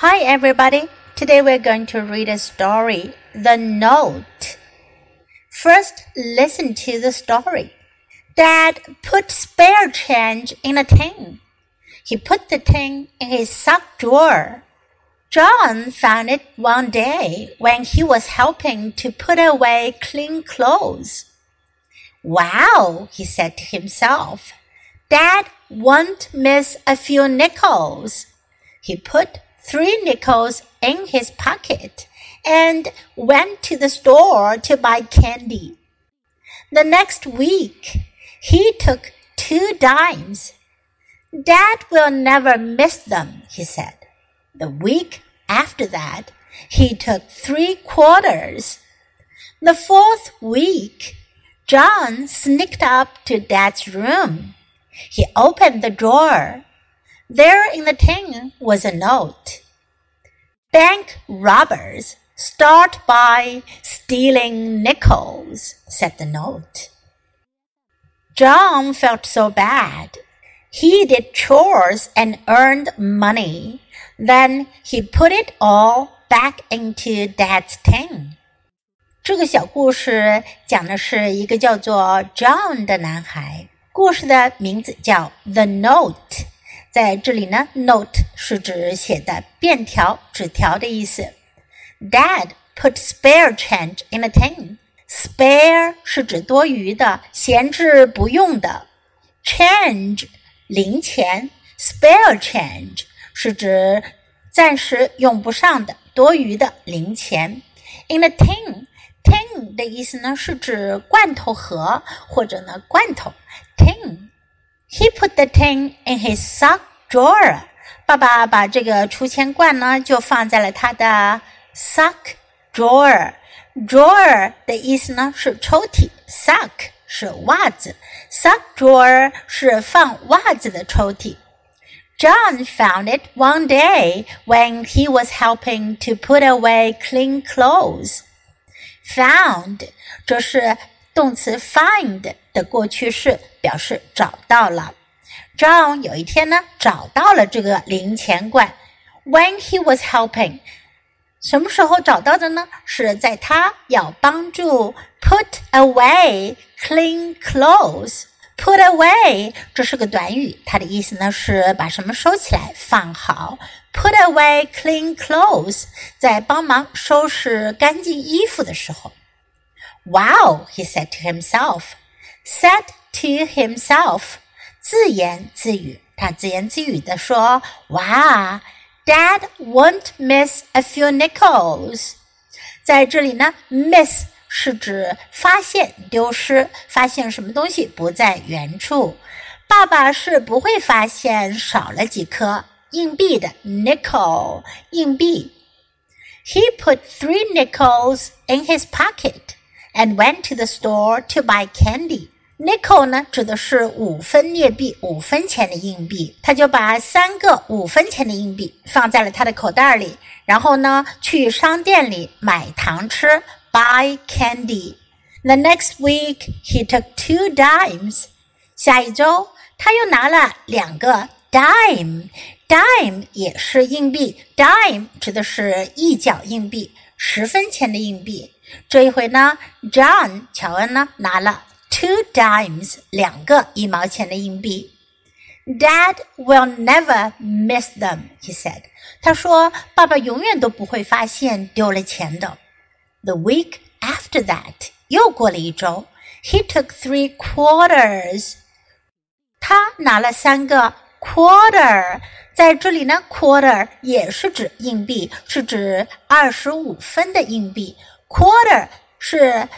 Hi, everybody. Today we're going to read a story, The Note. First, listen to the story. Dad put spare change in a tin. He put the tin in his sock drawer. John found it one day when he was helping to put away clean clothes. Wow, he said to himself. Dad won't miss a few nickels. He put three nickels in his pocket and went to the store to buy candy. The next week, he took two dimes. Dad will never miss them, he said. The week after that, he took three quarters. The fourth week, John sneaked up to Dad's room. He opened the drawer. There in the tin was a note. Bank robbers start by stealing nickels, said the note. John felt so bad. He did chores and earned money. Then he put it all back into Dad's tin. 这个小故事讲的是一个叫做 John 的男孩。故事的名字叫《The Note》。 在这里呢，note 是指写的便条、纸条的意思。Dad put spare change in a tin. Spare 是指多余的、闲置不用的。Change 零钱，spare change 是指暂时用不上的、多余的零钱。In a tin，tin 的意思呢是指罐头盒或者呢罐头。tin. He put the tin in his sock drawer. 爸爸把这个储钱罐呢，就放在了他的 sock drawer。drawer 的意思呢是抽屉，sock 是袜子，sock drawer 是放袜子的抽屉。John found it one day when he was helping to put away clean clothes. Found 这是动词 find 的过去式，表示找到了。 John 有一天呢，找到了这个零钱罐。When he was helping，什么时候找到的呢？是在他要帮助 put away clean clothes。Put away 这是个短语，它的意思呢是把什么收起来，放好。Put away clean clothes，在帮忙收拾干净衣服的时候。Wow, he said to himself. Said to himself，自言自语。他自言自语地说：“哇，Dad won't miss a few nickels。”在这里呢，miss 是指发现丢失，发现什么东西不在原处。爸爸是不会发现少了几颗硬币的 nickel 硬币。He put three nickels in his pocket and went to the store to buy candy. Nickel 呢，指的是五分镍币，五分钱的硬币。他就把三个五分钱的硬币放在了他的口袋里，然后呢，去商店里买糖吃，buy candy. The next week he took two dimes. 下一周他又拿了两个 dime. Dime 也是硬币，dime 指的是一角硬币，十分钱的硬币。这一回呢，John 乔恩呢拿了 two dimes 两个一毛钱的硬币。Dad will never miss them, he said. 他说：“爸爸永远都不会发现丢了钱的。” The week after that，又过了一周，he took three quarters。他拿了三个 quarter。在这里呢，quarter 也是指硬币，是指二十五分的硬币。quarter 是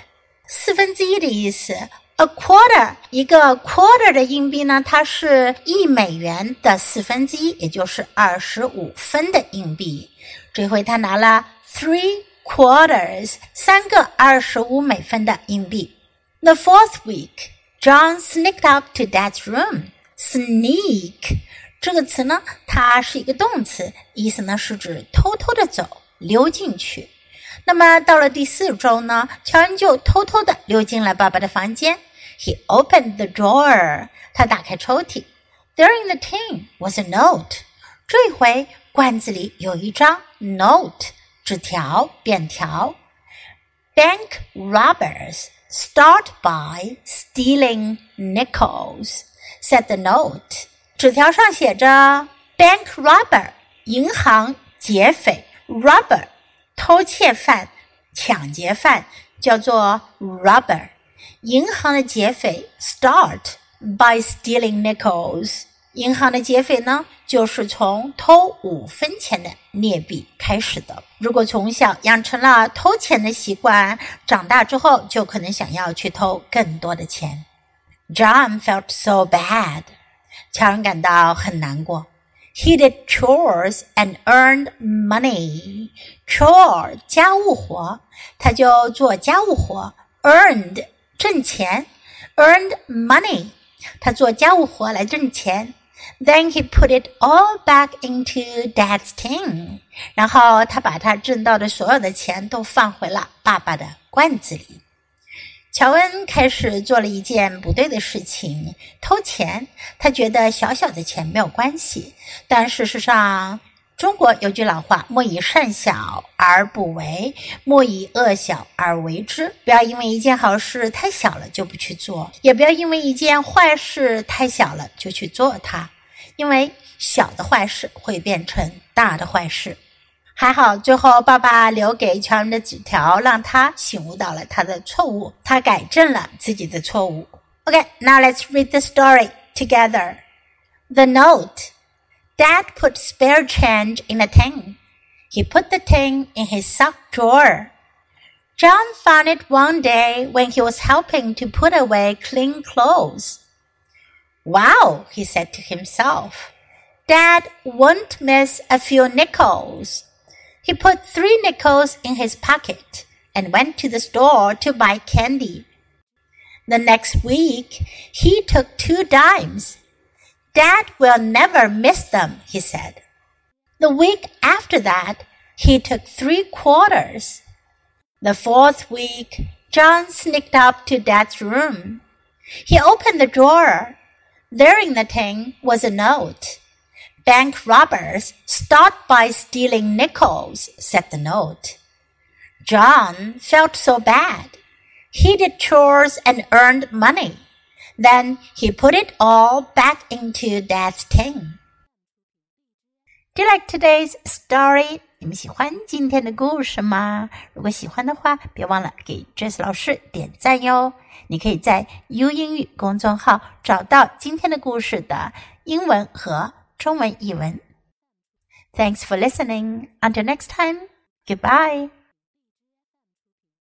四分之一的意思。 A quarter 一个 quarter 的硬币呢，它是一美元的四分之一，也就是二十五分的硬币。这回他拿了 three quarters 三个二十五美分的硬币。The fourth week, John sneaked up to Dad's room. Sneak 这个词呢，它是一个动词，意思呢是指偷偷的走，溜进去。那么到了第四周呢，乔恩就偷偷的溜进了爸爸的房间。He opened the drawer. 他打开抽屉。There in the tin was a note. 这回 罐子里有一张 note 纸条便条。Bank robbers start by stealing nickels," said the note. 纸条上写着 "Bank robber" 银行劫匪 robber 偷窃犯、抢劫犯叫做 robber。 银行的劫匪 start by stealing nickels。银行的劫匪呢，就是从偷五分钱的镍币开始的。如果从小养成了偷钱的习惯，长大之后就可能想要去偷更多的钱。John felt so bad。乔恩感到很难过。He did chores and earned money. Chore 家务活，他就做家务活。Earned 挣钱，earned money，他做家务活来挣钱。Then he put it all back into Dad's tin，然后他把他挣到的所有的钱都放回了爸爸的罐子里。乔恩开始做了一件不对的事情，偷钱。他觉得小小的钱没有关系，但事实上。中国有句老话：“莫以善小而不为，莫以恶小而为之。”不要因为一件好事太小了就不去做，也不要因为一件坏事太小了就去做它，因为小的坏事会变成大的坏事。还好，最后爸爸留给乔恩的纸条让他醒悟到了他的错误，他改正了自己的错误。OK，now let's read the story together. The note. Dad put spare change in a tin. He put the tin in his sock drawer. John found it one day when he was helping to put away clean clothes. Wow, he said to himself. Dad won't miss a few nickels. He put three nickels in his pocket and went to the store to buy candy. The next week, he took two dimes Dad will never miss them, he said. The week after that, he took three quarters. The fourth week, John sneaked up to Dad's room. He opened the drawer. There in the tin was a note. Bank robbers start by stealing nickels, said the note. John felt so bad. He did chores and earned money. Then he put it all back into that tin. Do you like today's story? 你们喜欢今天的故事吗？如果喜欢的话，别忘了给 Jess 老师点赞哟。你可以在 YOU 英语公众号找到今天的故事的英文和中文译文。Thanks for listening. Until next time. Goodbye.